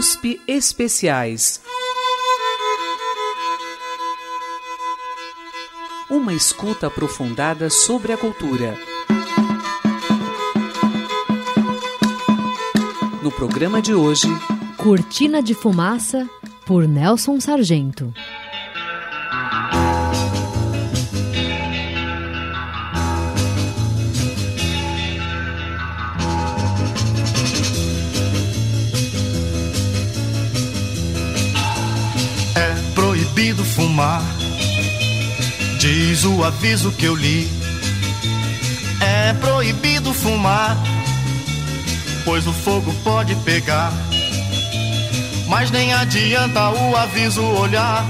USP Especiais. Uma escuta aprofundada sobre a cultura. No programa de hoje, Cortina de Fumaça, por Nelson Sargento. Fumar, diz o aviso que eu li. É proibido fumar, pois o fogo pode pegar. Mas nem adianta o aviso olhar,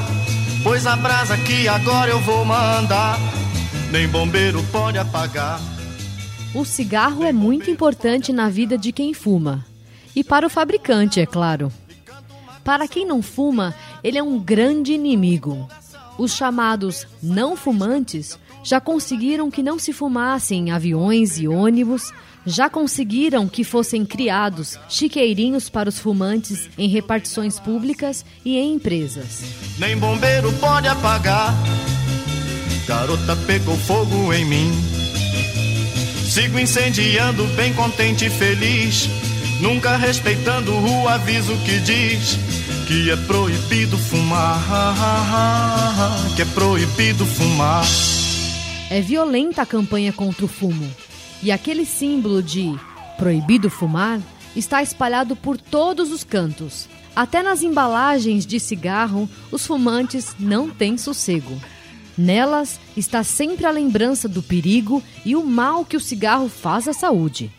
pois a brasa que agora eu vou mandar, nem bombeiro pode apagar. O cigarro é muito importante na vida de quem fuma. E para o fabricante, é claro. Para quem não fuma, ele é um grande inimigo. Os chamados não fumantes já conseguiram que não se fumasse em aviões e ônibus, já conseguiram que fossem criados chiqueirinhos para os fumantes em repartições públicas e em empresas. Nem bombeiro pode apagar. Garota pegou fogo em mim. Sigo incendiando, bem contente e feliz. Nunca respeitando o aviso que diz que é proibido fumar. Que é proibido fumar. É violenta a campanha contra o fumo. E aquele símbolo de proibido fumar está espalhado por todos os cantos. Até nas embalagens de cigarro, os fumantes não têm sossego. Nelas está sempre a lembrança do perigo e o mal que o cigarro faz à saúde.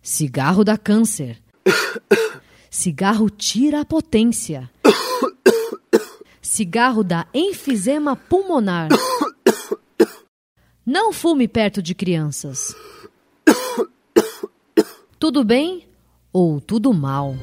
Cigarro dá câncer. Cigarro tira a potência. Cigarro dá enfisema pulmonar. Não fume perto de crianças. Tudo bem ou tudo mal?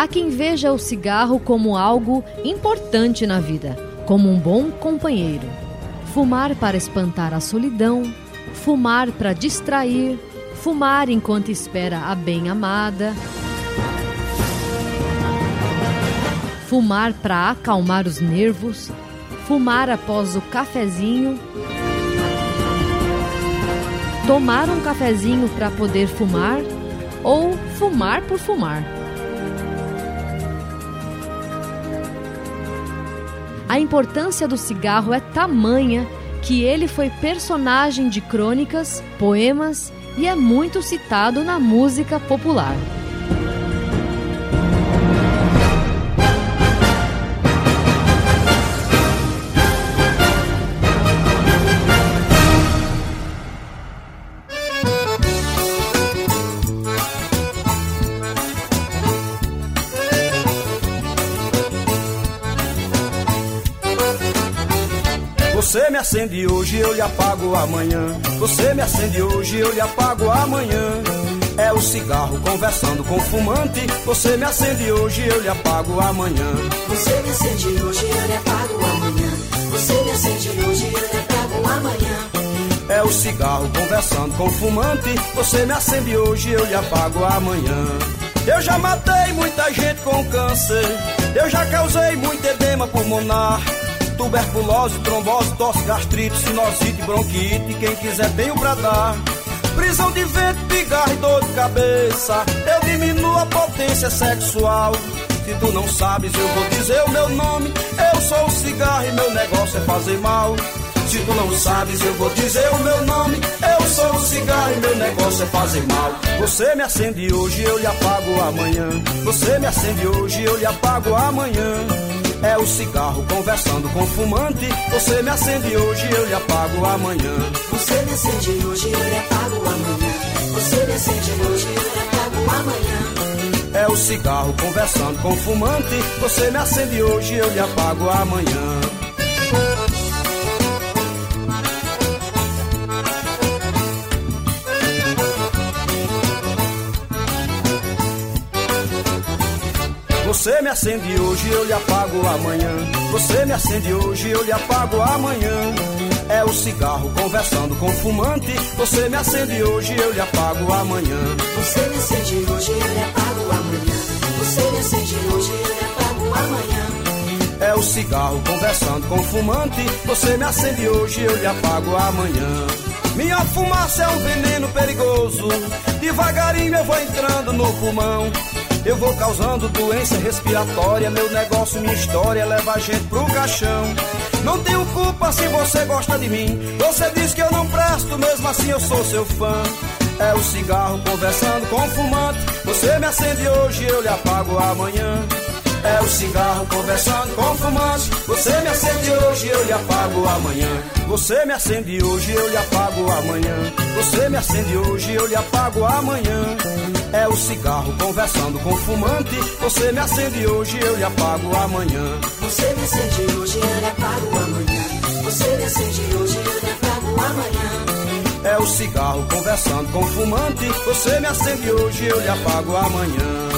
Há quem veja o cigarro como algo importante na vida, como um bom companheiro. Fumar para espantar a solidão, fumar para distrair, fumar enquanto espera a bem-amada, fumar para acalmar os nervos, fumar após o cafezinho, tomar um cafezinho para poder fumar ou fumar por fumar. A importância do cigarro é tamanha que ele foi personagem de crônicas, poemas e é muito citado na música popular. Você me acende hoje, eu lhe apago amanhã. Você me acende hoje, eu lhe apago amanhã. É o cigarro conversando com o fumante. Você me acende hoje, eu lhe apago amanhã. Você me acende hoje, eu lhe apago amanhã. Você me acende hoje, eu lhe apago amanhã. É o cigarro conversando com o fumante. Você me acende hoje, eu lhe apago amanhã. Eu já matei muita gente com câncer. Eu já causei muito edema pulmonar tuberculose, trombose, tosse, gastrite, sinusite, bronquite. Quem quiser tem o pra dar. Prisão de vento, pigarro e dor de cabeça. Eu diminuo a potência sexual. Se tu não sabes, eu vou dizer o meu nome. Eu sou o cigarro e meu negócio é fazer mal. Se tu não sabes, eu vou dizer o meu nome. Eu sou o cigarro e meu negócio é fazer mal. Você me acende hoje, eu lhe apago amanhã. Você me acende hoje, eu lhe apago amanhã. É o cigarro conversando com o fumante. Você me acende hoje, eu lhe apago amanhã. Você me acende hoje, eu lhe apago amanhã. Você me acende hoje, eu lhe apago amanhã. É o cigarro conversando com o fumante. Você me acende hoje, eu lhe apago amanhã. Você me acende hoje, eu lhe apago amanhã. Você me acende hoje, eu lhe apago amanhã. É o cigarro conversando com o fumante. Você me acende hoje, eu lhe apago amanhã. Você me acende hoje, eu lhe apago amanhã. Você me acende hoje, eu lhe apago amanhã. É o cigarro conversando com o fumante. Você me acende hoje, eu lhe apago amanhã. Minha fumaça é um veneno perigoso. Devagarinho eu vou entrando no pulmão. Eu vou causando doença respiratória. Meu negócio, minha história leva a gente pro caixão. Não tenho culpa se você gosta de mim. Você diz que eu não presto, mesmo assim eu sou seu fã. É o cigarro conversando com o fumante. Você me acende hoje, eu lhe apago amanhã. É o cigarro conversando com o fumante. Você me acende hoje, eu lhe apago amanhã. Você me acende hoje, eu lhe apago amanhã. Você me acende hoje, eu lhe apago amanhã. É o cigarro conversando com o fumante. Você me acende hoje, eu lhe apago amanhã. Você me acende hoje, eu lhe apago amanhã. Você me acende hoje, eu lhe apago amanhã. É o cigarro conversando com o fumante. Você me acende hoje, eu lhe apago amanhã.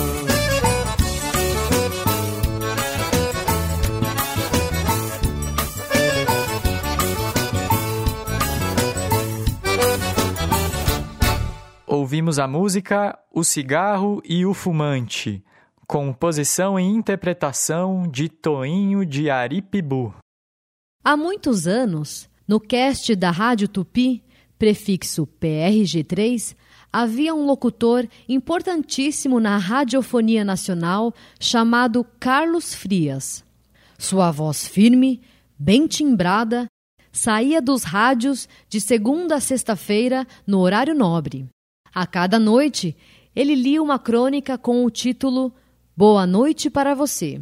Ouvimos a música O Cigarro e o Fumante, composição e interpretação de Toinho de Aripibu. Há muitos anos, no cast da Rádio Tupi, prefixo PRG3, havia um locutor importantíssimo na radiofonia nacional chamado Carlos Frias. Sua voz firme, bem timbrada, saía dos rádios de segunda a sexta-feira no horário nobre. A cada noite, ele lia uma crônica com o título Boa Noite para Você.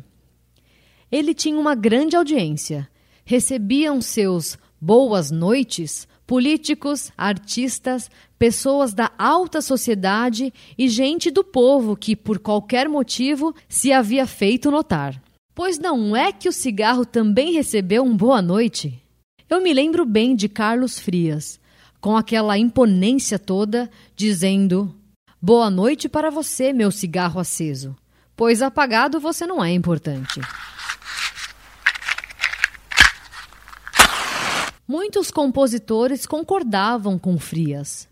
Ele tinha uma grande audiência. Recebiam seus boas noites políticos, artistas, pessoas da alta sociedade e gente do povo que, por qualquer motivo, se havia feito notar. Pois não é que o cigarro também recebeu um boa noite? Eu me lembro bem de Carlos Frias, com aquela imponência toda, dizendo: Boa noite para você, meu cigarro aceso, pois apagado você não é importante. Muitos compositores concordavam com Frias.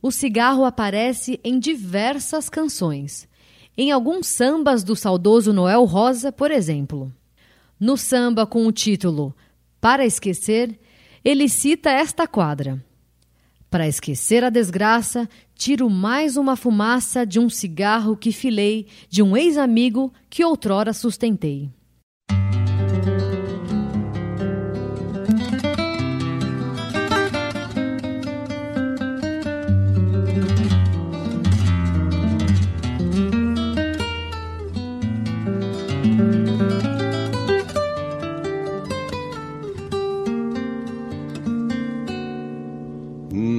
O cigarro aparece em diversas canções. Em alguns sambas do saudoso Noel Rosa, por exemplo. No samba com o título Para Esquecer, ele cita esta quadra. Para esquecer a desgraça, tiro mais uma fumaça de um cigarro que filei de um ex-amigo que outrora sustentei.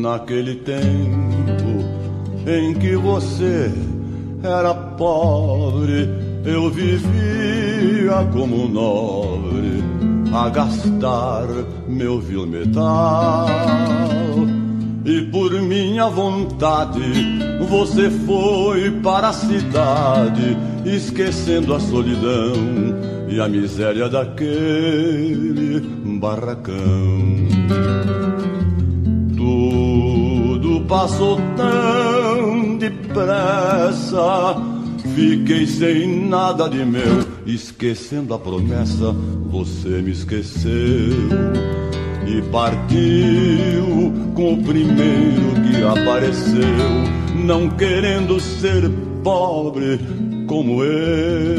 Naquele tempo em que você era pobre, eu vivia como nobre a gastar meu vil metal. E por minha vontade você foi para a cidade, esquecendo a solidão e a miséria daquele barracão passou tão depressa. Fiquei sem nada de meu, esquecendo a promessa, você me esqueceu e partiu com o primeiro que apareceu, não querendo ser pobre como eu.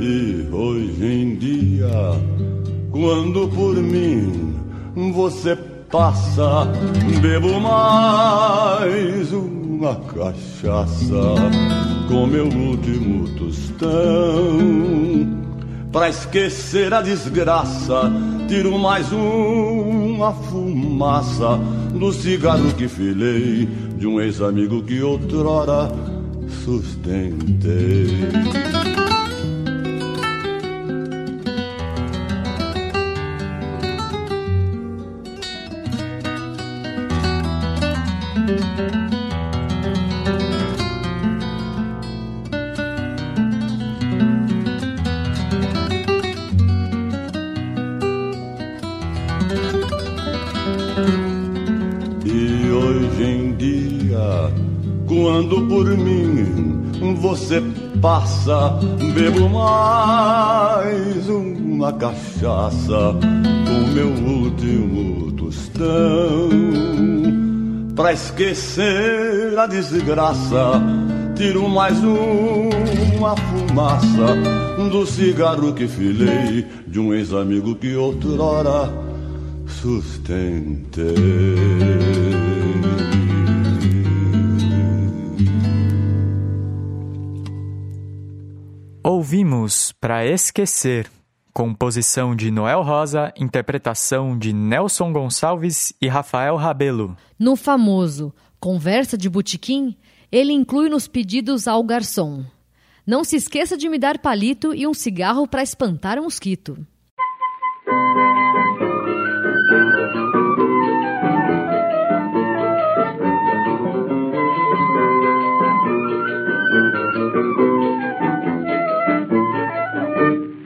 E hoje em dia, quando por mim você passa, bebo mais uma cachaça com meu último tostão. Pra esquecer a desgraça, tiro mais uma fumaça do cigarro que filei de um ex-amigo que outrora sustentei. Passa, bebo mais uma cachaça com meu último tostão. Pra esquecer a desgraça, tiro mais uma fumaça do cigarro que filei de um ex-amigo que outrora sustentei. Ouvimos Para Esquecer, composição de Noel Rosa, interpretação de Nelson Gonçalves e Rafael Rabelo. No famoso Conversa de Botequim, ele inclui nos pedidos ao garçom: Não se esqueça de me dar palito e um cigarro para espantar o mosquito.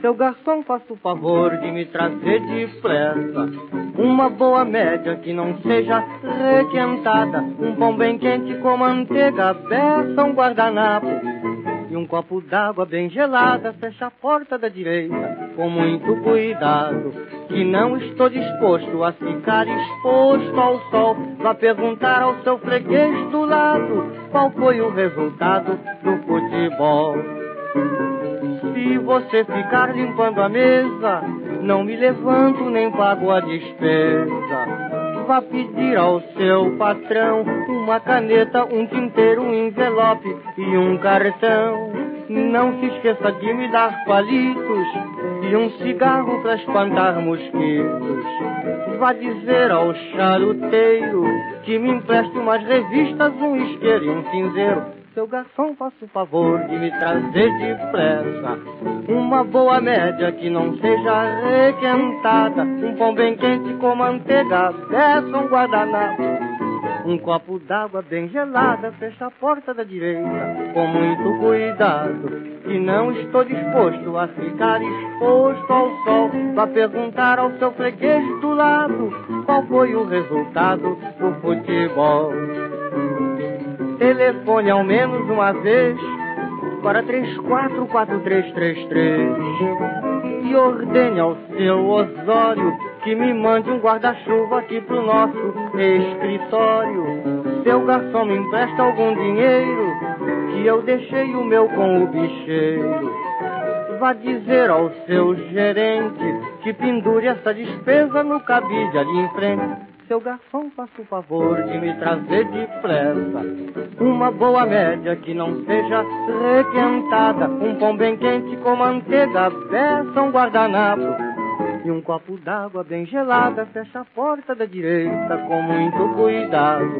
Seu garçom, faça o favor de me trazer depressa uma boa média que não seja requentada, um pão bem quente com manteiga, beça, um guardanapo e um copo d'água bem gelada. Fecha a porta da direita com muito cuidado, que não estou disposto a ficar exposto ao sol. Vá perguntar ao seu freguês do lado qual foi o resultado do futebol. Se você ficar limpando a mesa, não me levanto nem pago a despesa. Vá pedir ao seu patrão uma caneta, um tinteiro, um envelope e um cartão. Não se esqueça de me dar palitos e um cigarro para espantar mosquitos. Vá dizer ao charuteiro que me empreste umas revistas, um isqueiro e um cinzeiro seu garçom, faça o favor de me trazer depressa uma boa média que não seja requentada. Um pão bem quente com manteiga, peça um guardanapo. Um copo d'água bem gelada, fecha a porta da direita com muito cuidado. Que não estou disposto a ficar exposto ao sol. Vá perguntar ao seu freguês do lado qual foi o resultado do futebol. Telefone ao menos uma vez para 344333 e ordene ao seu Osório que me mande um guarda-chuva aqui pro nosso escritório. Seu garçom me empresta algum dinheiro que eu deixei o meu com o bicheiro. Vá dizer ao seu gerente que pendure essa despesa no cabide ali em frente seu garçom, faça o favor de me trazer depressa uma boa média que não seja requentada, um pão bem quente com manteiga, peça um guardanapo e um copo d'água bem gelada. Fecha a porta da direita com muito cuidado,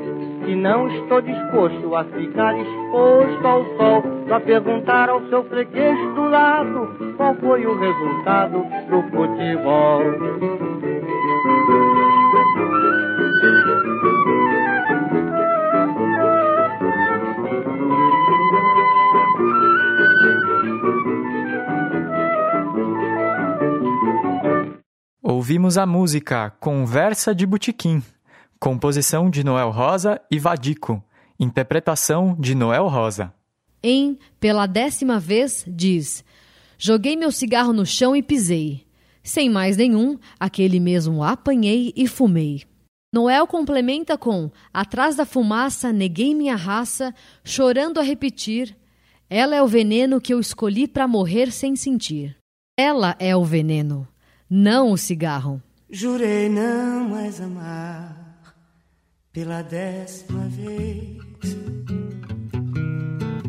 que não estou disposto a ficar exposto ao sol para perguntar ao seu freguês do lado qual foi o resultado do futebol. Ouvimos a música Conversa de Botequim, composição de Noel Rosa e Vadico, interpretação de Noel Rosa. Em Pela Décima Vez diz: Joguei meu cigarro no chão e pisei. Sem mais nenhum, aquele mesmo apanhei e fumei. Noel complementa com: Atrás da fumaça neguei minha raça, chorando a repetir: Ela é o veneno que eu escolhi para morrer sem sentir. Ela é o veneno não o cigarro. Jurei não mais amar pela décima vez.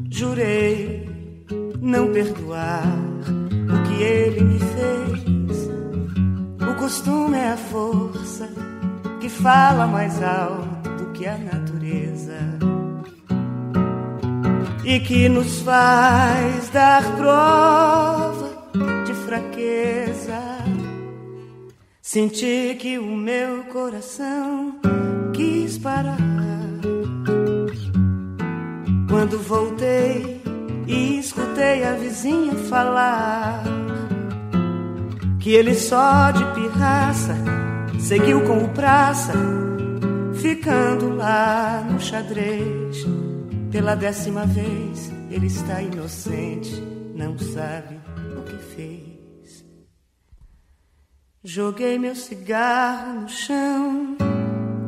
Jurei não perdoar o que ele me fez. O costume é a força que fala mais alto do que a natureza e que nos faz dar prova de fraqueza Senti que o meu coração quis parar. Quando voltei e escutei a vizinha falar que ele só de pirraça seguiu com o praça ficando lá no xadrez. Pela décima vez, ele está inocente, não sabe Joguei meu cigarro no chão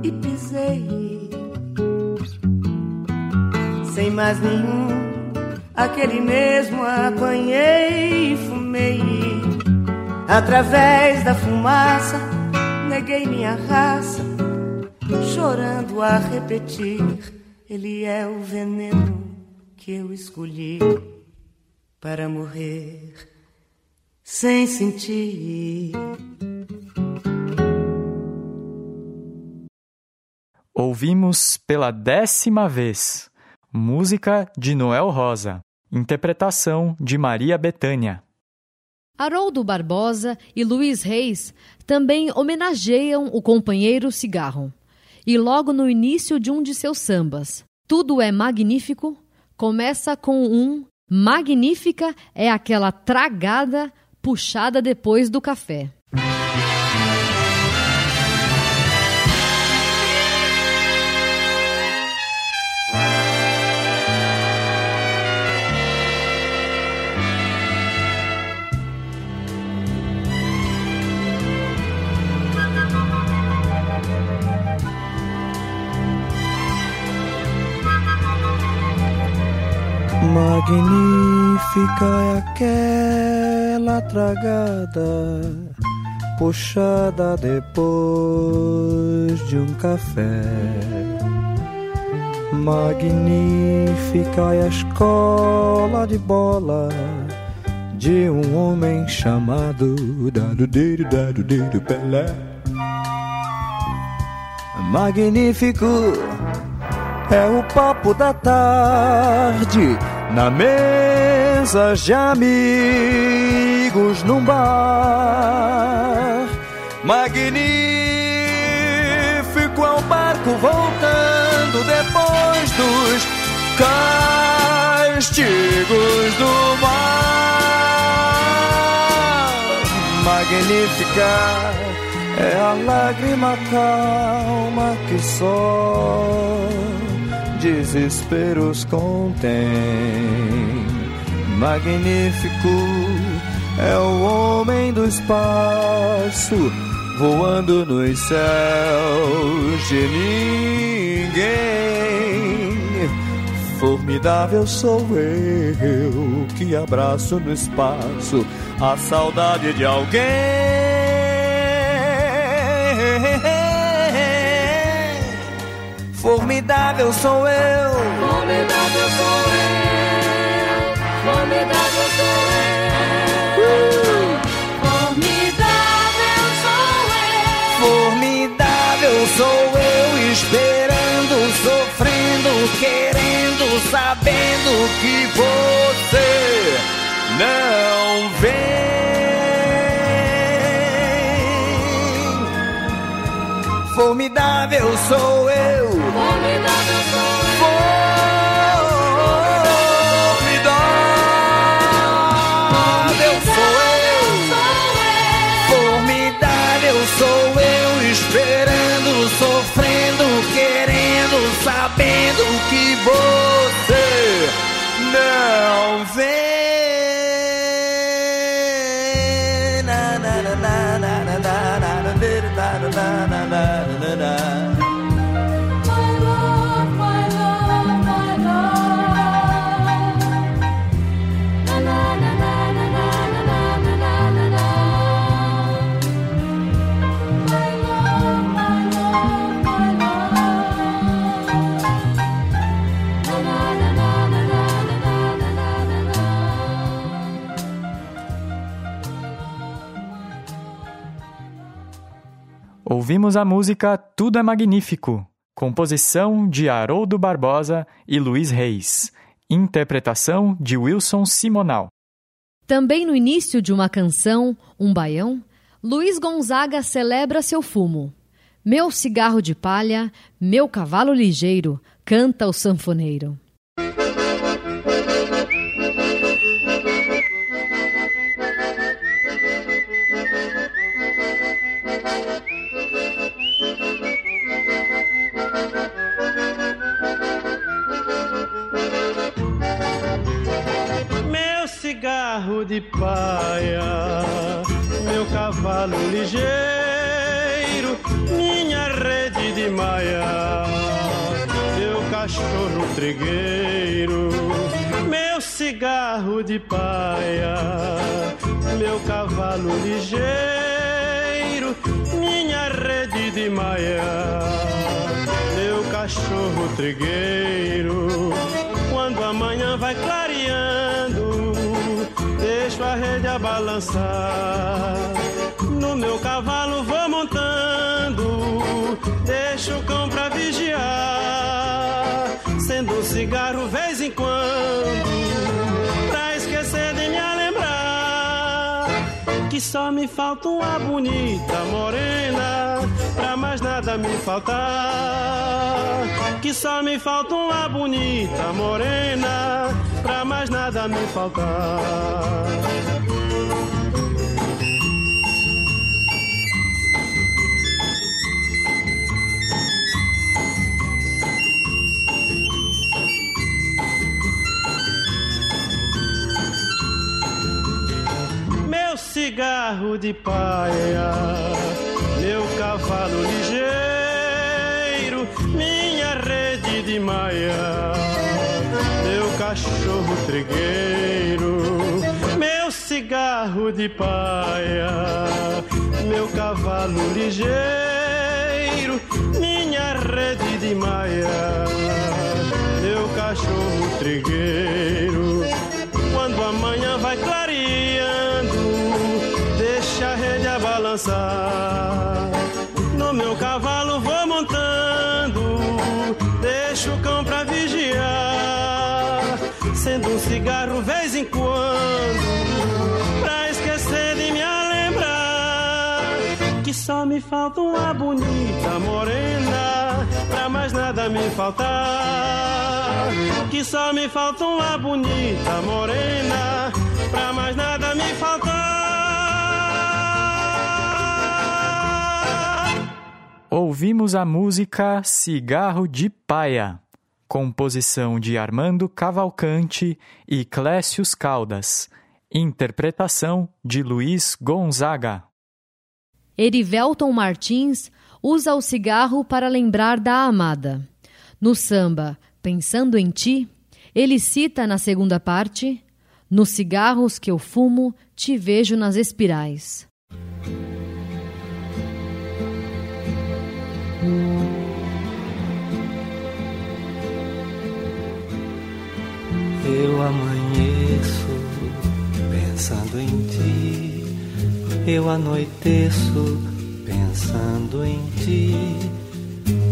e pisei. Sem mais nenhum, aquele mesmo apanhei e fumei. Através da fumaça, neguei minha raça, chorando a repetir ele é o veneno que eu escolhi para morrer sem sentir. Ouvimos pela décima vez música de Noel Rosa, interpretação de Maria Bethânia. Haroldo Barbosa e Luiz Reis também homenageiam o companheiro cigarro e logo no início de um de seus sambas. Tudo é magnífico, começa com um magnífica é aquela tragada puxada depois do café. Magnífica é aquela tragada puxada depois de um café. Magnífica é a escola de bola de um homem chamado Dado Dedo Dado Dedo Pelé. Magnífico é o papo da tarde na mesa de amigos num bar. Magnífico é o barco voltando depois dos castigos do mar. Magnífica é a lágrima calma que só desesperos contém. Magnífico é o homem do espaço, voando nos céus de ninguém. Formidável sou eu que abraço no espaço a saudade de alguém. Formidável sou eu. Formidável sou eu. Formidável sou eu. Uh! Formidável sou eu. Formidável sou eu, esperando, sofrendo, querendo, sabendo que você não vem. Formidável sou eu. Formidável Ouvimos a música Tudo é Magnífico, composição de Haroldo Barbosa e Luiz Reis, interpretação de Wilson Simonal. Também no início de uma canção, um baião, Luiz Gonzaga celebra seu fumo. Meu cigarro de palha, meu cavalo ligeiro, canta o sanfoneiro. Cavalo ligeiro, minha rede de maia, meu cachorro trigueiro. Quando amanhã vai clareando, deixo a rede a balançar. No meu cavalo vou montando, deixo o cão pra vigiar. Sendo um cigarro vez em quando, Que só me falta uma bonita morena, pra mais nada me faltar. Que só me falta uma bonita morena, pra mais nada me faltar. Cigarro de paia, meu cavalo ligeiro, minha rede de maia, meu cachorro trigueiro, meu cigarro de paia, meu cavalo ligeiro, minha rede de maia, meu cachorro trigueiro. Quando amanhã vai No meu cavalo vou montando, deixo o cão pra vigiar. Sendo um cigarro vez em quando, pra esquecer de me lembrar. Que só me falta uma bonita morena, pra mais nada me faltar. Que só me falta uma bonita morena, pra mais nada me faltar. Ouvimos a música Cigarro de Paia, composição de Armando Cavalcante e Clécius Caldas, interpretação de Luiz Gonzaga. Erivelton Martins usa o cigarro para lembrar da amada. No samba Pensando em Ti, ele cita na segunda parte: Nos cigarros que eu fumo, te vejo nas espirais. Eu amanheço pensando em ti, eu anoiteço pensando em ti.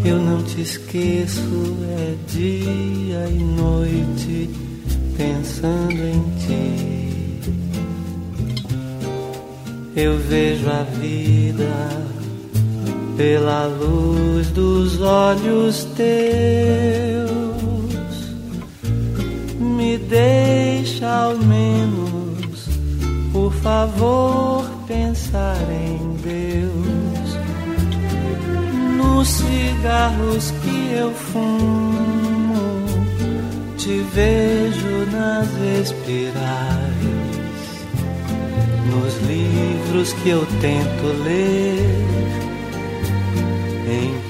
Eu não te esqueço, é dia e noite pensando em ti. Eu vejo a vida pela luz dos olhos teus. Me deixa ao menos, por favor, pensar em Deus. Nos cigarros que eu fumo, te vejo nas espirais. Nos livros que eu tento ler,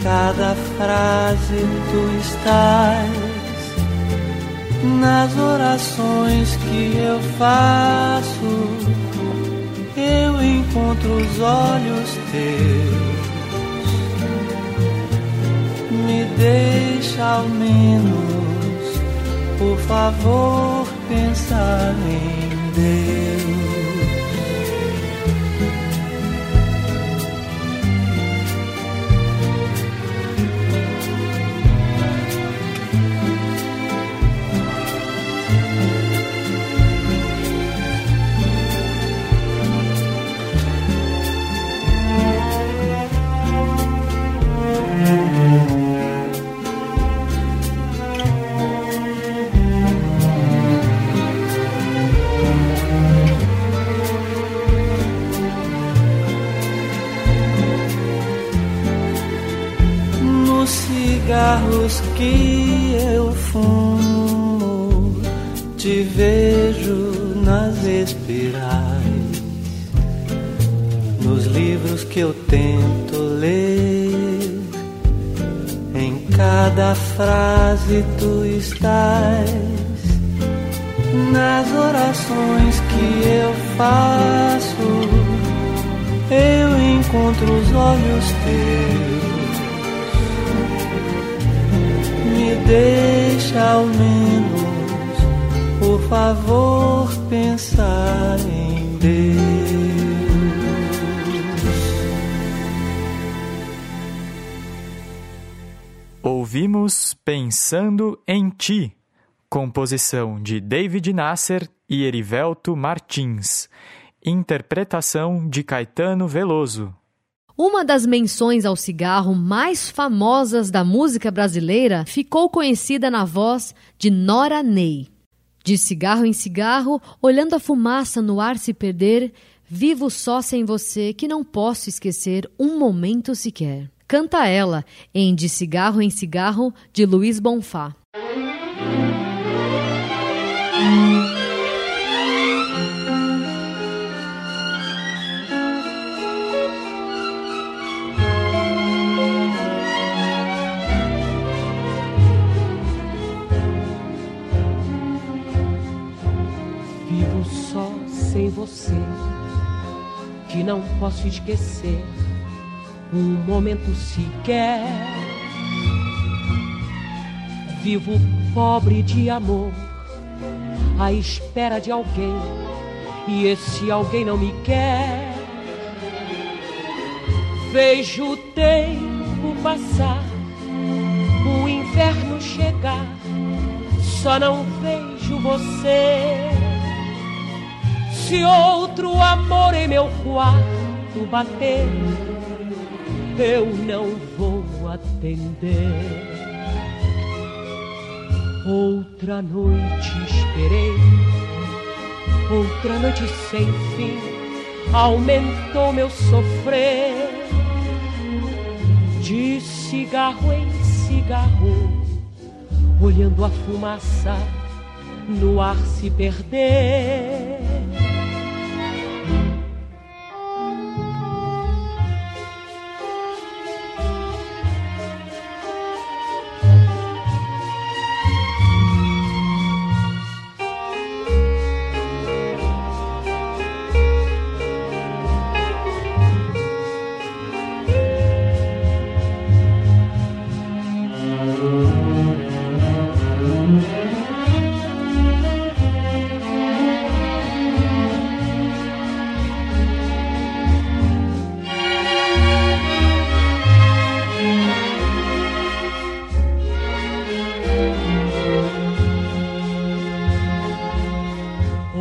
cada frase tu estás nas orações que eu faço, eu encontro os olhos teus. Me deixa ao menos, por favor, pensar em Deus. Que eu fumo, te vejo nas espirais, nos livros que eu tento ler. Em cada frase tu estás, nas orações que eu faço, eu encontro os olhos teus. Deixa ao menos, por favor, pensar em Deus. Ouvimos Pensando em Ti, composição de David Nasser e Erivelto Martins, interpretação de Caetano Veloso. Uma das menções ao cigarro mais famosas da música brasileira ficou conhecida na voz de Nora Ney. De cigarro em cigarro, olhando a fumaça no ar se perder, vivo só sem você que não posso esquecer um momento sequer. Canta ela em De Cigarro em Cigarro, de Luiz Bonfá. Sem você, que não posso esquecer um momento sequer. Vivo pobre de amor, à espera de alguém, e esse alguém não me quer. Vejo o tempo passar, o inverno chegar, só não vejo você. Se outro amor em meu quarto bater, eu não vou atender. Outra noite esperei, outra noite sem fim, aumentou meu sofrer. De cigarro em cigarro, olhando a fumaça no ar se perder.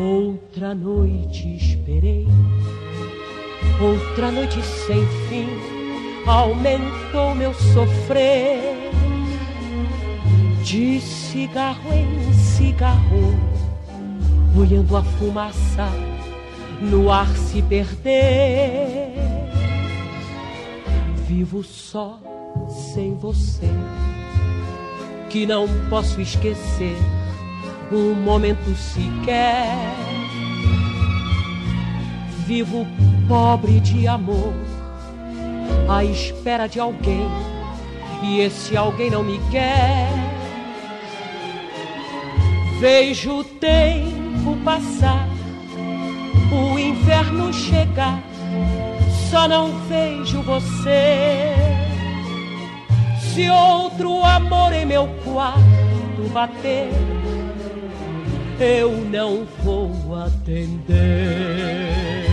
Outra noite esperei, outra noite sem fim, aumentou meu sofrer. De cigarro em cigarro, olhando a fumaça no ar se perder. Vivo só sem você, que não posso esquecer um momento sequer. Vivo pobre de amor, à espera de alguém, e esse alguém não me quer. Vejo o tempo passar, o inverno chegar, só não vejo você. Se outro amor em meu quarto bater, eu não vou atender.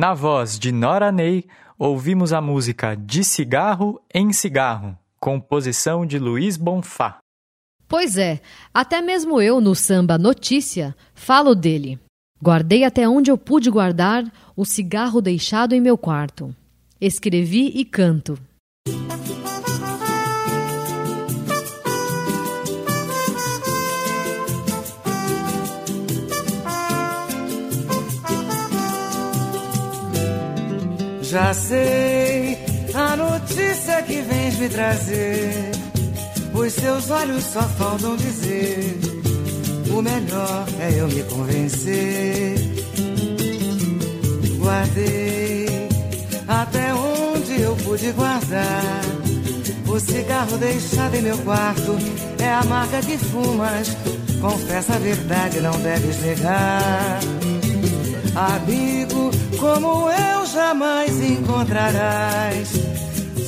Na voz de Nora Ney, ouvimos a música De Cigarro em Cigarro, composição de Luiz Bonfá. Pois é, até mesmo eu no samba Notícia falo dele. Guardei até onde eu pude guardar o cigarro deixado em meu quarto. Escrevi e canto. Já sei a notícia que vens me trazer. Os seus olhos só faltam dizer. O melhor é eu me convencer. Guardei até onde eu pude guardar. O cigarro deixado em meu quarto é a marca que fumas. Confessa a verdade, não deves negar. Amigo como eu jamais encontrarás.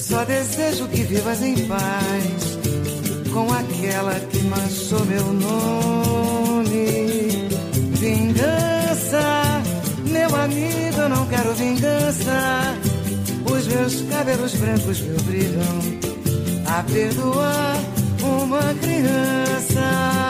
Só desejo que vivas em paz com aquela que manchou meu nome. Vingança, meu amigo, eu não quero vingança. Os meus cabelos brancos me obrigam a perdoar uma criança.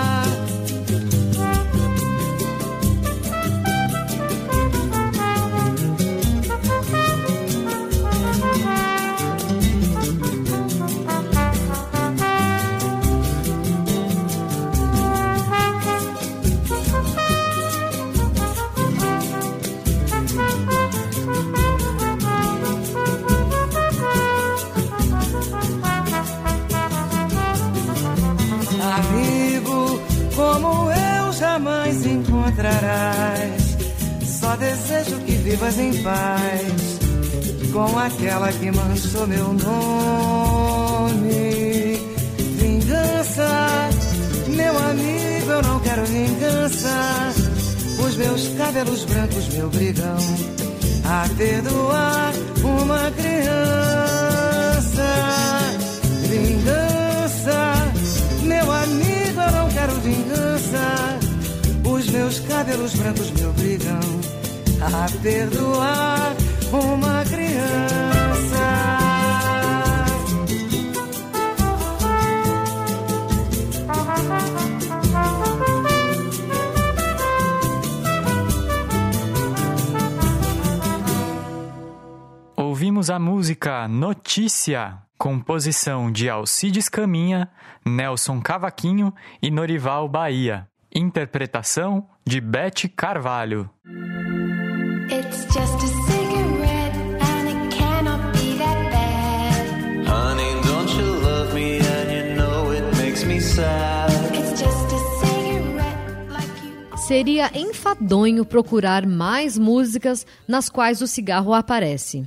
Desejo que vivas em paz com aquela que manchou meu nome. Vingança, meu amigo, eu não quero vingança. Os meus cabelos brancos me obrigam a perdoar uma criança. Vingança, meu amigo, eu não quero vingança. Os meus cabelos brancos me obrigam a perdoar uma criança. Ouvimos a música Notícia, composição de Alcides Caminha, Nelson Cavaquinho e Norival Bahia. Interpretação de Bete Carvalho. Seria enfadonho procurar mais músicas nas quais o cigarro aparece.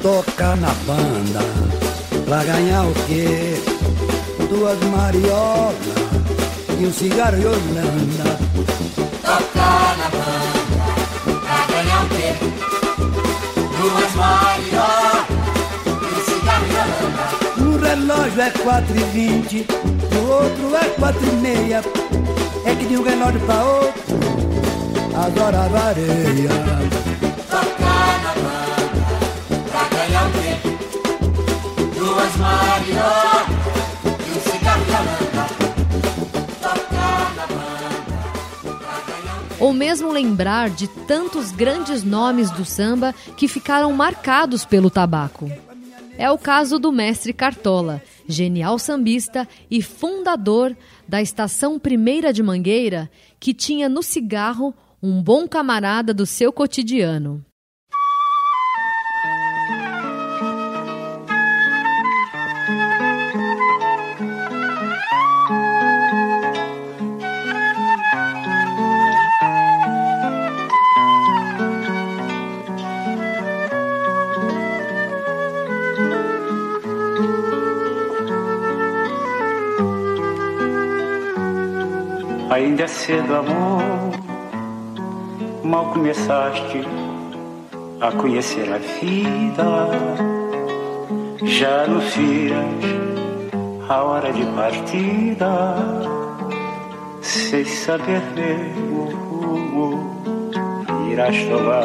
tocar na banda pra ganhar o quê? Duas mariolas e um cigarro de Holanda. Tocar na banda pra ganhar o quê? Duas mariolas e um cigarro de Holanda. Um relógio é quatro e vinte, o outro é quatro e meia. É que de um relógio pra outro, as horas variam. Tocar na banda Ou mesmo lembrar de tantos grandes nomes do samba que ficaram marcados pelo tabaco. É o caso do mestre Cartola, genial sambista e fundador da Estação Primeira de Mangueira, que tinha no cigarro um bom camarada do seu cotidiano. Ainda é cedo, amor. Mal começaste a conhecer a vida. Já anuncias a hora de partida. Sem saber ver o rumo irás tomar.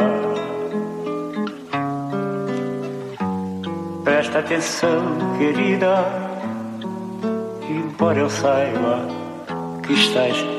Presta atenção, querida, embora eu saiba que estás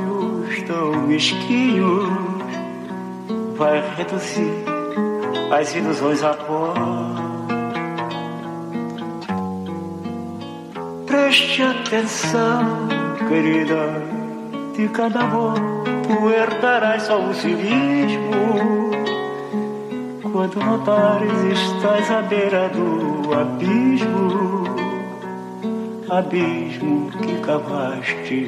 tão mesquinhos, vai reduzir as ilusões a pó. Preste atenção, querida, de cada amor tu herdarás só o civismo. Quando notares estás à beira do abismo, abismo que cavaste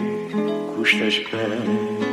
custas pés.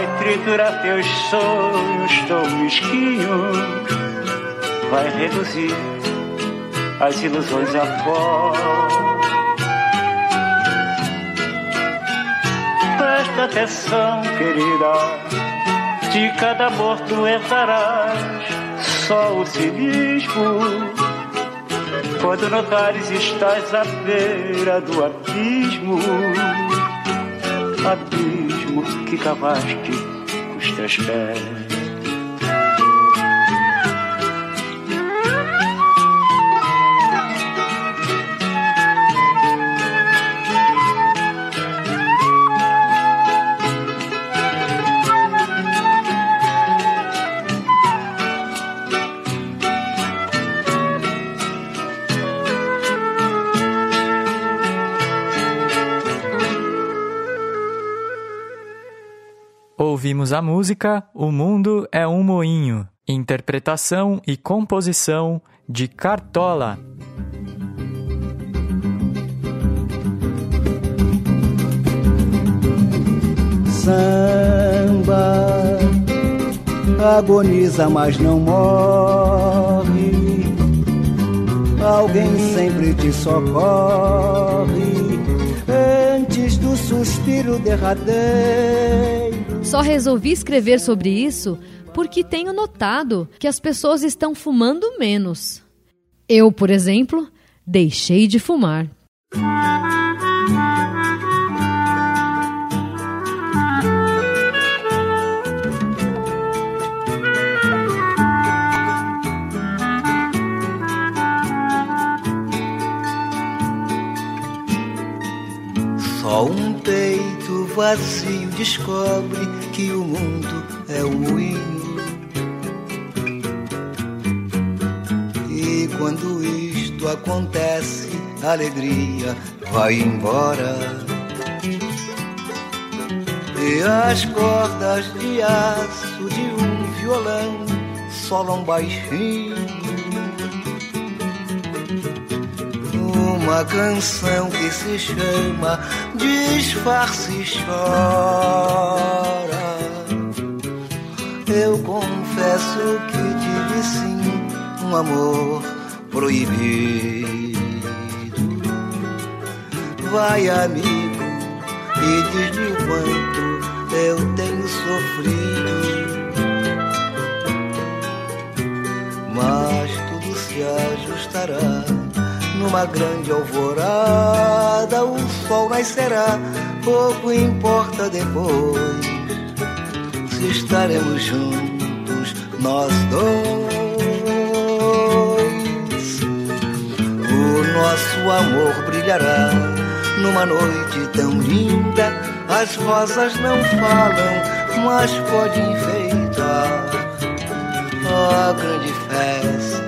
vai triturar teus sonhos tão mesquinhos, vai reduzir as ilusões a pó. Presta atenção, querida, de cada amor tu herdarás só o cinismo. Quando notares estás à beira do abismo, abismo que cavaste com os teus pés. Ouvimos a música O Mundo é um Moinho, interpretação e composição de Cartola. Samba agoniza, mas não morre. Alguém sempre te socorre antes do suspiro derradeiro. Só resolvi escrever sobre isso porque tenho notado que as pessoas estão fumando menos. Eu, por exemplo, deixei de fumar. Vazio descobre que o mundo é um moinho. E quando isto acontece, a alegria vai embora. E as cordas de aço de um violão solam baixinho. Uma canção que se chama Disfarce e Chora. Eu confesso que tive sim um amor proibido. Vai, amigo, e diz-me o quanto eu tenho sofrido. Mas tudo se ajustará numa grande alvorada. O sol nascerá, pouco importa depois. se estaremos juntos nós dois. O nosso amor brilhará numa noite tão linda. As rosas não falam, mas podem enfeitar a grande festa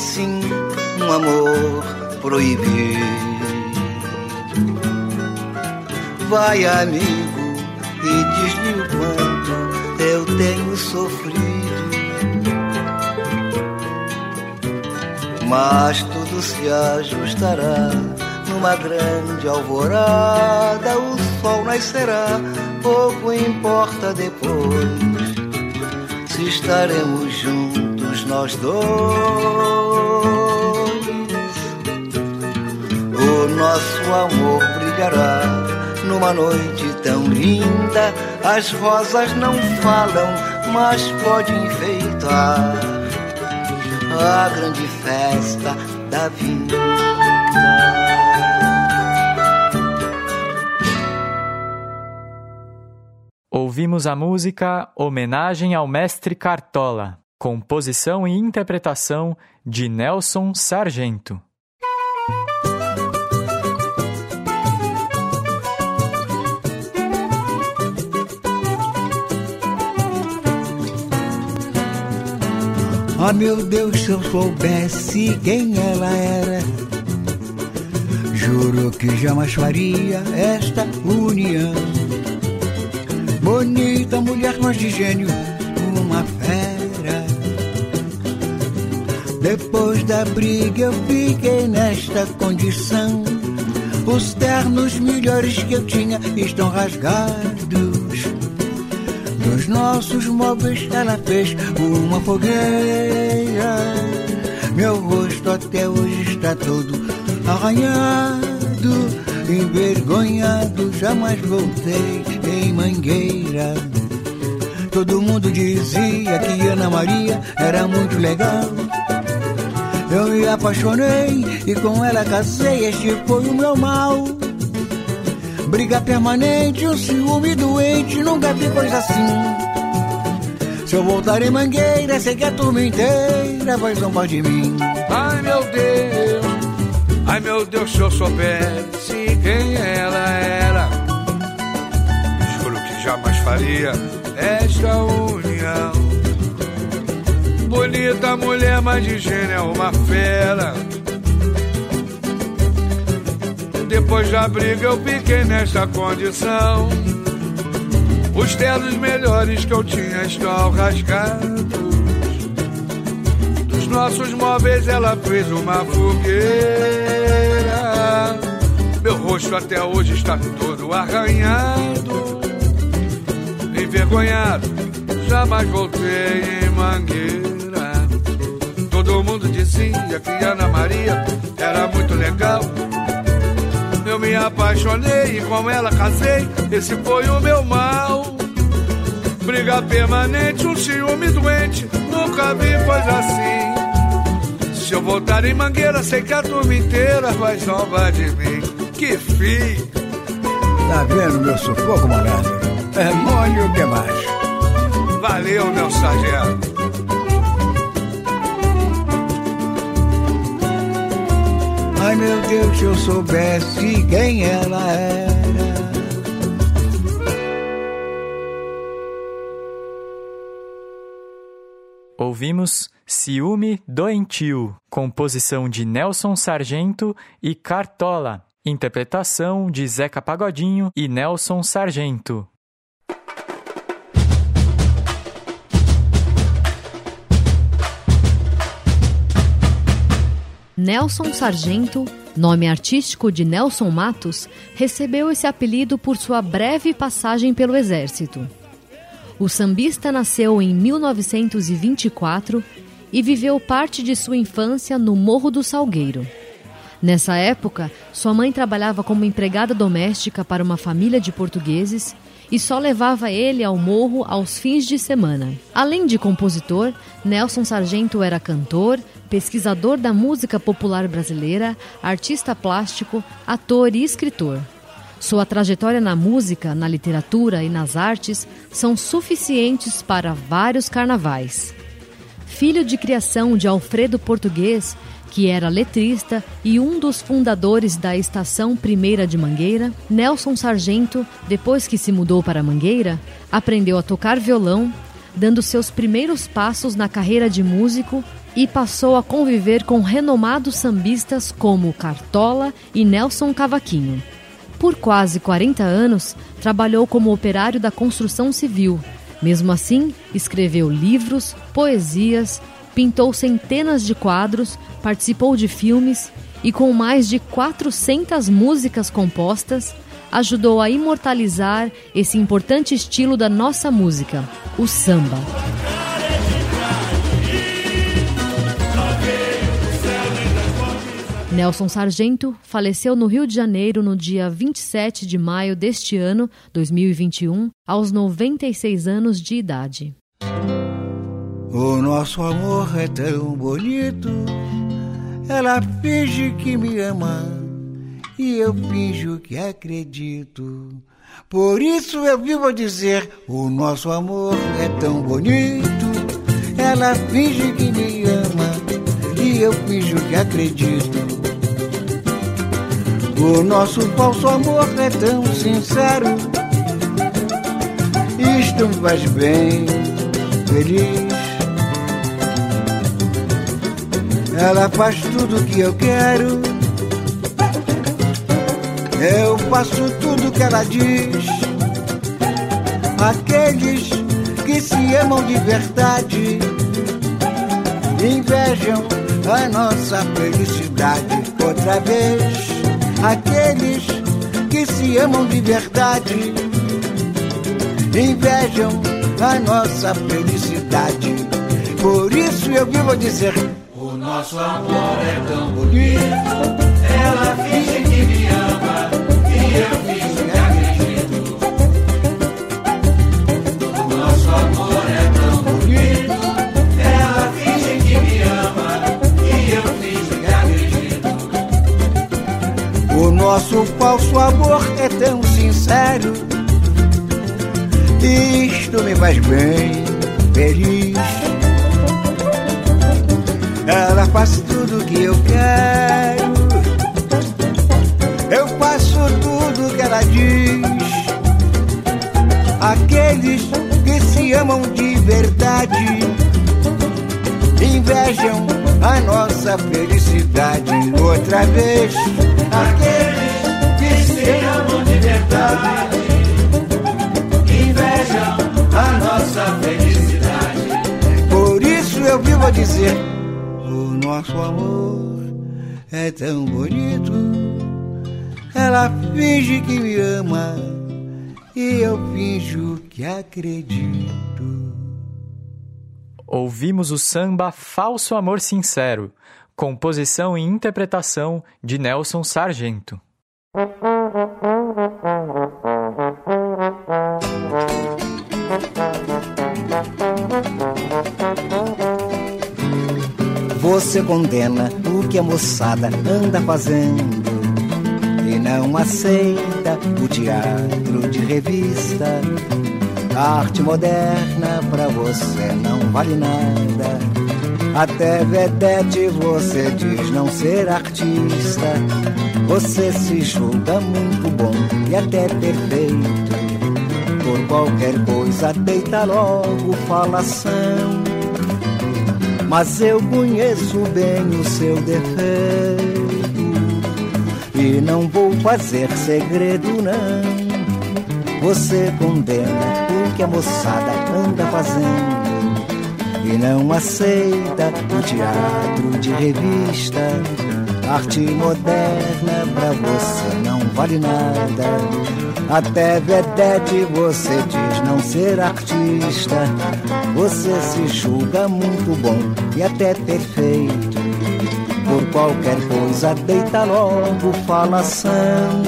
sim um amor proibido. Vai, amigo, e diz-me o quanto eu tenho sofrido. Mas tudo se ajustará numa grande alvorada. O sol nascerá, pouco importa depois se estaremos juntos nós dois. O nosso amor brilhará numa noite tão linda. As rosas não falam, mas podem enfeitar a grande festa da vida. Ouvimos a música Homenagem ao Mestre Cartola, composição e interpretação de Nelson Sargento. Ah, meu Deus, se eu soubesse quem ela era, juro que jamais faria esta união. Bonita mulher, mas de gênio, uma fera. Depois da briga eu fiquei nesta condição. Os ternos melhores que eu tinha estão rasgados. Dos nossos móveis ela fez uma fogueira. Meu rosto até hoje está todo arranhado, envergonhado. Jamais voltei em Mangueira. Todo mundo dizia que Ana Maria era muito legal. Eu me apaixonei e com ela casei. Este foi o meu mal. Briga permanente, um ciúme doente, nunca vi coisa assim. Se eu voltar em Mangueira, sei que a turma inteira vai zombar de mim. Ai meu Deus, ai meu Deus, se eu soubesse quem ela era, juro que jamais faria esta união. Bonita mulher, mas de gênio é uma fera. Depois da briga eu fiquei nesta condição. Os ternos melhores que eu tinha estão rasgados. Dos nossos móveis ela fez uma fogueira. Meu rosto até hoje está todo arranhado. Envergonhado, jamais voltei em mangueira. Todo mundo dizia que Ana Maria era muito legal. Eu me apaixonei e com ela casei. Esse foi o meu mal. Briga permanente, um ciúme doente. Nunca vi coisa assim. Se eu voltar em mangueira, sei que a turma inteira vai zombar de mim. Que fim! Tá vendo meu sufoco, malandro? É mole o que mais? Valeu, meu sargento. Ai meu Deus, se eu soubesse quem ela era. Ouvimos Ciúme Doentio, composição de Nelson Sargento e Cartola, interpretação de Zeca Pagodinho e Nelson Sargento. Nelson Sargento, nome artístico de Nelson Matos, recebeu esse apelido por sua breve passagem pelo Exército. O sambista nasceu em 1924 e viveu parte de sua infância no Morro do Salgueiro. Nessa época, sua mãe trabalhava como empregada doméstica para uma família de portugueses e só levava ele ao morro aos fins de semana. Além de compositor, Nelson Sargento era cantor, pesquisador da música popular brasileira, artista plástico, ator e escritor. Sua trajetória na música, na literatura e nas artes são suficientes para vários carnavais. Filho de criação de Alfredo Português, que era letrista e um dos fundadores da Estação Primeira de Mangueira, Nelson Sargento, depois que se mudou para Mangueira, aprendeu a tocar violão, dando seus primeiros passos na carreira de músico e passou a conviver com renomados sambistas como Cartola e Nelson Cavaquinho. Por quase 40 anos, trabalhou como operário da construção civil. Mesmo assim, escreveu livros, poesias, pintou centenas de quadros, participou de filmes e, com mais de 400 músicas compostas, ajudou a imortalizar esse importante estilo da nossa música, o samba. Nelson Sargento faleceu no Rio de Janeiro no dia 27 de maio deste ano, 2021, aos 96 anos de idade. O nosso amor é tão bonito. Ela finge que me ama e eu finjo que acredito. Por isso eu vivo a dizer: o nosso amor é tão bonito. Ela finge que me ama e eu finjo que acredito. O nosso falso amor é tão sincero. Me faz bem, feliz. Ela faz tudo que eu quero. Eu faço tudo que ela diz. Aqueles que se amam de verdade invejam a nossa felicidade outra vez. Aqueles que se amam de verdade invejam a nossa felicidade. Por isso eu vivo a dizer: O nosso amor é tão bonito. Ela finge O nosso falso amor é tão sincero. Isto me faz bem, feliz. Ela faz tudo que eu quero. Eu faço tudo que ela diz. Aqueles que se amam de verdade invejam a nossa felicidade outra vez. Aqueles de verdade invejam a nossa felicidade. Por isso eu vivo a dizer: o nosso amor é tão bonito. Ela finge que me ama e eu finjo que acredito. Ouvimos o samba Falso Amor Sincero, composição e interpretação de Nelson Sargento. Condena o que a moçada anda fazendo e não aceita o teatro de revista. A arte moderna pra você não vale nada. Até vedete você diz não ser artista. Você se julga muito bom e até perfeito. Por qualquer coisa deita logo falação. Mas eu conheço bem o seu defeito e não vou fazer segredo não. Você condena o que a moçada anda fazendo e não aceita o teatro de revista. Arte moderna pra você não vale nada. Até vedete você diz não ser artista. Você se julga muito bom e até perfeito. Por qualquer coisa deita logo falação.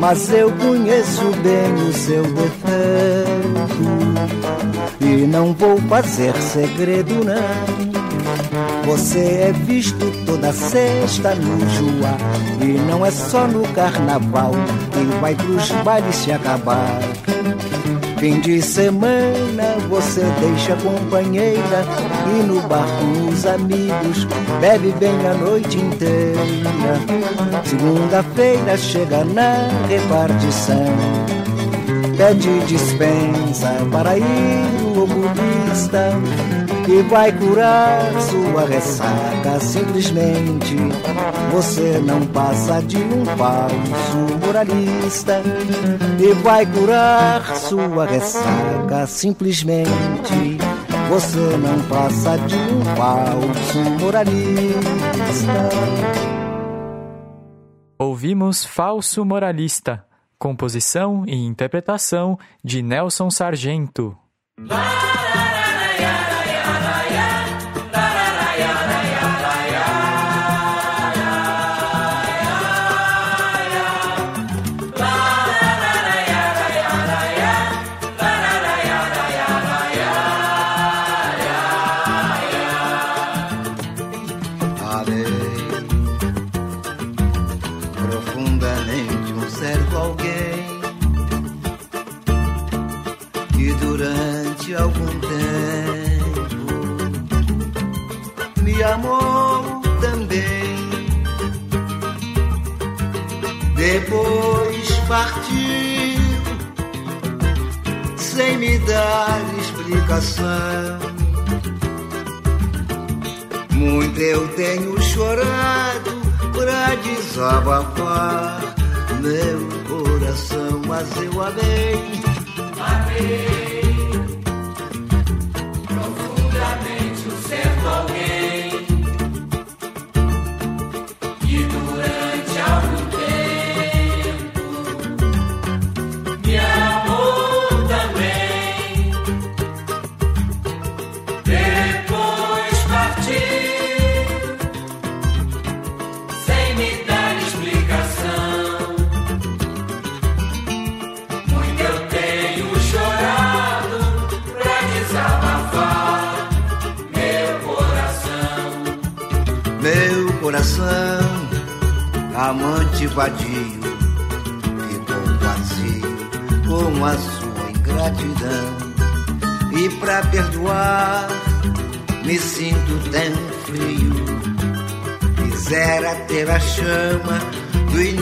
Mas eu conheço bem o seu defeito e não vou fazer segredo não. Você é visto toda sexta no Juá. E não é só no carnaval Que vai pros bailes se acabar. Fim de semana você deixa a companheira E no bar com os amigos Bebe bem a noite inteira. Segunda-feira chega na repartição Pede dispensa para ir no oculista que vai curar sua ressaca. Simplesmente você não passa de um falso moralista e vai curar sua ressaca. Simplesmente você não passa de um falso moralista. Ouvimos Falso Moralista, composição e interpretação de Nelson Sargento.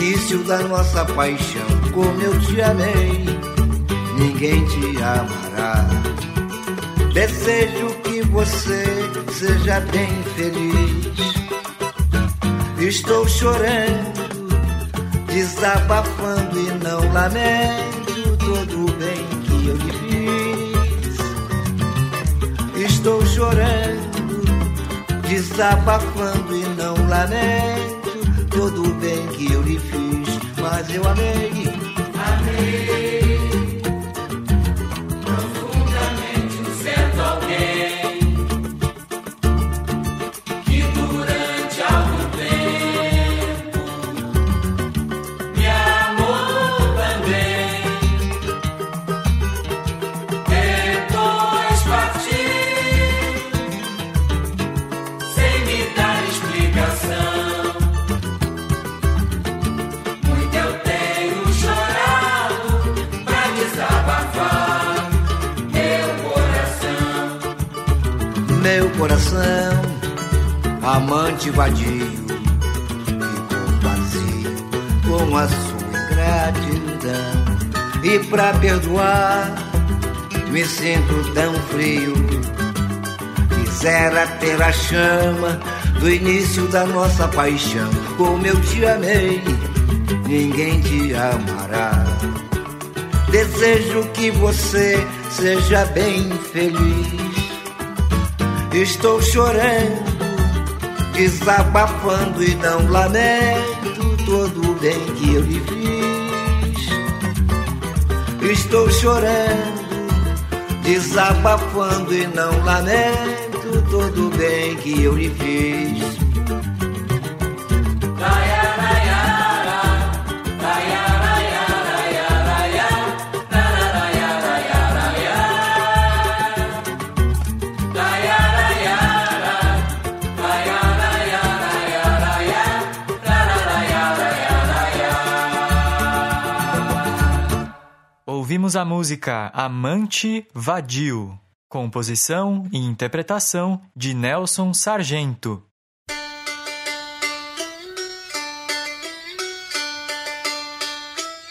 Do início da nossa paixão. Como eu te amei, ninguém te amará. Desejo que você seja bem feliz. Estou chorando, desabafando e não lamento todo o bem que eu lhe fiz. Estou chorando, desabafando e não lamento todo o bem que eu lhe fiz. Mas eu amei, Amei amante vadio, ficou vazio com a sua ingratidão. E pra perdoar, me sinto tão frio. Quisera ter a chama do início da nossa paixão. Como eu te amei, ninguém te amará. Desejo que você seja bem feliz. Estou chorando, desabafando e não lamento todo o bem que eu lhe fiz. Estou chorando, desabafando e não lamento todo o bem que eu lhe fiz. Ouvimos a música Amante Vadio, composição e interpretação de Nelson Sargento.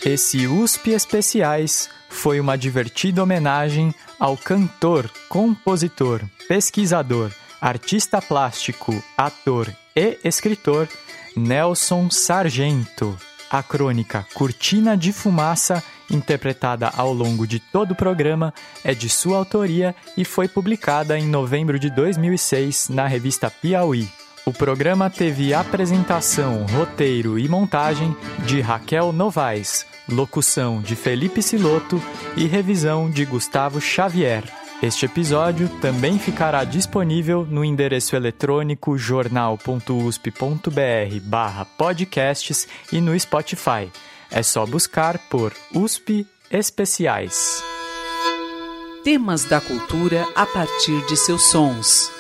Esse USP Especiais foi uma divertida homenagem ao cantor, compositor, pesquisador, artista plástico, ator e escritor Nelson Sargento. A crônica Cortina de Fumaça, interpretada ao longo de todo o programa, é de sua autoria e foi publicada em novembro de 2006 na revista Piauí. O programa teve apresentação, roteiro e montagem de Raquel Novaes, locução de Felipe Siloto e revisão de Gustavo Xavier. Este episódio também ficará disponível no endereço eletrônico jornal.usp.br barra podcasts e no Spotify. É só buscar por USP Especiais. Temas da cultura a partir de seus sons.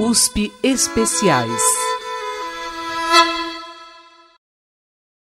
USP Especiais.